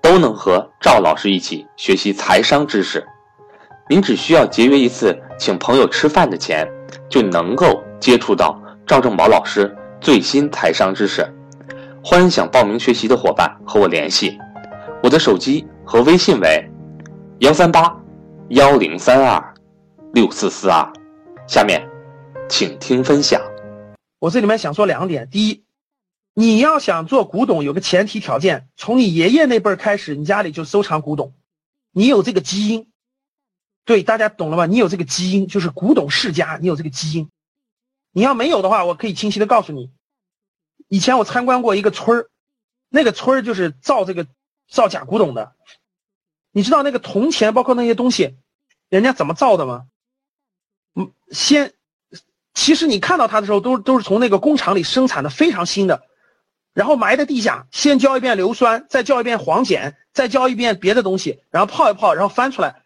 都能和赵老师一起学习财商知识，您只需要节约一次请朋友吃饭的钱，就能够接触到赵正宝老师最新财商知识。欢迎想报名学习的伙伴和我联系，我的手机和微信为幺三八幺零三二六四四二。下面，请听分享。我这里面想说两点，第一。你要想做古董，有个前提条件，从你爷爷那辈儿开始，你家里就收藏古董，你有这个基因。对，大家懂了吗？你有这个基因，就是古董世家，你有这个基因。你要没有的话，我可以清晰的告诉你，以前我参观过一个村儿，那个村儿就是造这个造假古董的。你知道那个铜钱，包括那些东西，人家怎么造的吗？嗯，先，其实你看到它的时候，都都是从那个工厂里生产的，非常新的。然后埋在地下，先浇一遍硫酸，再浇一遍黄碱，再浇一遍别的东西，然后泡一泡，然后翻出来，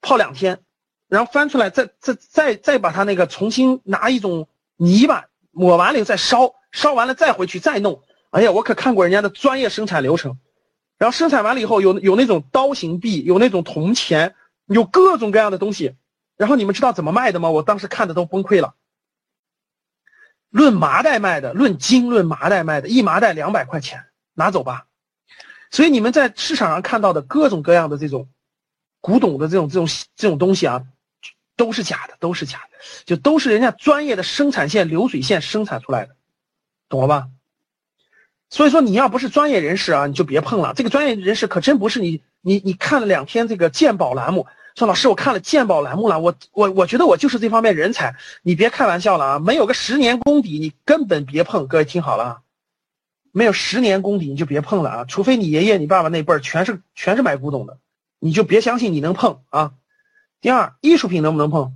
泡两天，然后翻出来，再再再再把它那个重新拿一种泥巴抹完了以后再烧，烧完了再回去再弄。哎呀，我可看过人家的专业生产流程。然后生产完了以后，有有那种刀形币，有那种铜钱，有各种各样的东西。然后你们知道怎么卖的吗？我当时看的都崩溃了。论麻袋卖的，论斤论麻袋卖的，一麻袋两百块钱，拿走吧。所以你们在市场上看到的各种各样的这种古董的这种这种这种东西啊，都是假的，都是假的，就都是人家专业的生产线流水线生产出来的，懂了吧？所以说你要不是专业人士啊，你就别碰了。这个专业人士可真不是你你你看了两天这个鉴宝栏目。说老师，我看了鉴宝栏目了，我我我觉得我就是这方面人才，你别开玩笑了啊！没有个十年功底，你根本别碰。各位听好了，没有十年功底你就别碰了啊！除非你爷爷、你爸爸那辈儿全是全是买古董的，你就别相信你能碰啊。第二，艺术品能不能碰？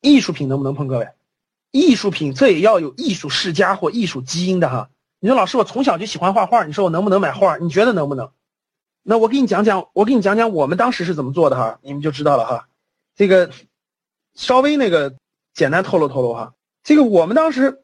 艺术品能不能碰？各位，艺术品这也要有艺术世家或艺术基因的哈。你说老师，我从小就喜欢画画，你说我能不能买画？你觉得能不能？那我给你讲讲，我给你讲讲我们当时是怎么做的哈，你们就知道了哈。这个稍微那个简单透露透露哈。这个我们当时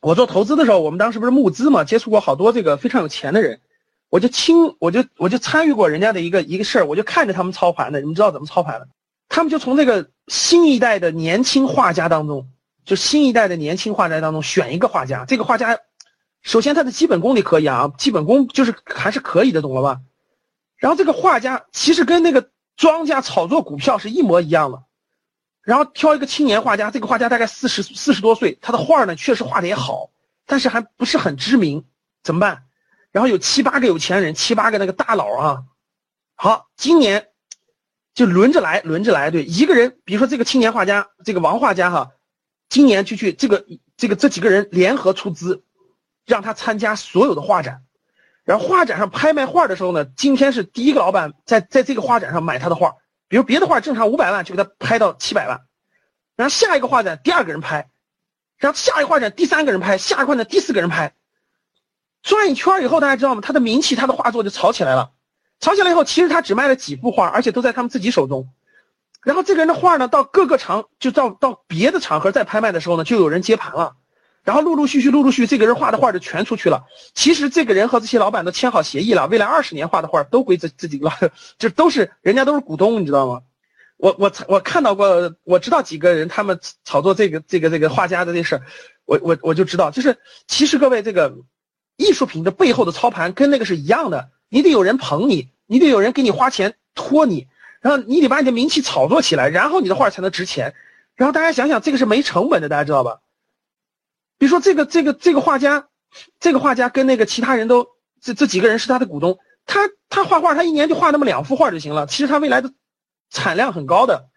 我做投资的时候，我们当时不是募资嘛，接触过好多这个非常有钱的人，我就亲我就我就参与过人家的一个一个事儿，我就看着他们操盘的。你们知道怎么操盘的？他们就从这个新一代的年轻画家当中，就新一代的年轻画家当中选一个画家，这个画家。首先，他的基本功你可以啊，基本功就是还是可以的，懂了吧？然后这个画家其实跟那个庄家炒作股票是一模一样的。然后挑一个青年画家，这个画家大概四十四十多岁，他的画呢确实画的也好，但是还不是很知名，怎么办？然后有七八个有钱人，七八个那个大佬啊，好，今年就轮着来，轮着来，对，一个人，比如说这个青年画家，这个王画家哈，今年就去这个这个这几个人联合出资。让他参加所有的画展，然后画展上拍卖画的时候呢，今天是第一个老板在在这个画展上买他的画，比如别的画正常五百万，就给他拍到七百万，然后下一个画展第二个人拍，然后下一个画展第三个人拍，下一画展第四个人拍，转一圈以后，大家知道吗？他的名气，他的画作就炒起来了，炒起来以后，其实他只卖了几幅画，而且都在他们自己手中，然后这个人的画呢，到各个场就到到别的场合再拍卖的时候呢，就有人接盘了。然后陆陆续续，陆陆续续，这个人画的画就全出去了。其实这个人和这些老板都签好协议了，未来二十年画的画都归这自己了，就都是人家都是股东，你知道吗？我我我看到过，我知道几个人他们炒作这个这个这个画家的这事儿，我我我就知道，就是其实各位这个艺术品的背后的操盘跟那个是一样的，你得有人捧你，你得有人给你花钱托你，然后你得把你的名气炒作起来，然后你的画才能值钱。然后大家想想，这个是没成本的，大家知道吧？比如说这个这个这个画家，这个画家跟那个其他人都这这几个人是他的股东，他他画画他一年就画那么两幅画就行了。其实他未来的产量很高的，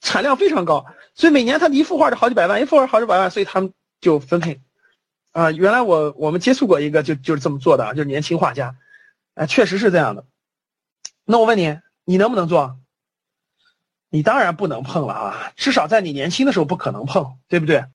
产量非常高，所以每年他一幅画就好几百万，一幅画好几百万，所以他们就分配。啊，原来我我们接触过一个就就是这么做的啊，就是年轻画家，啊，确实是这样的。那我问你，你能不能做？你当然不能碰了啊，至少在你年轻的时候不可能碰，对不对？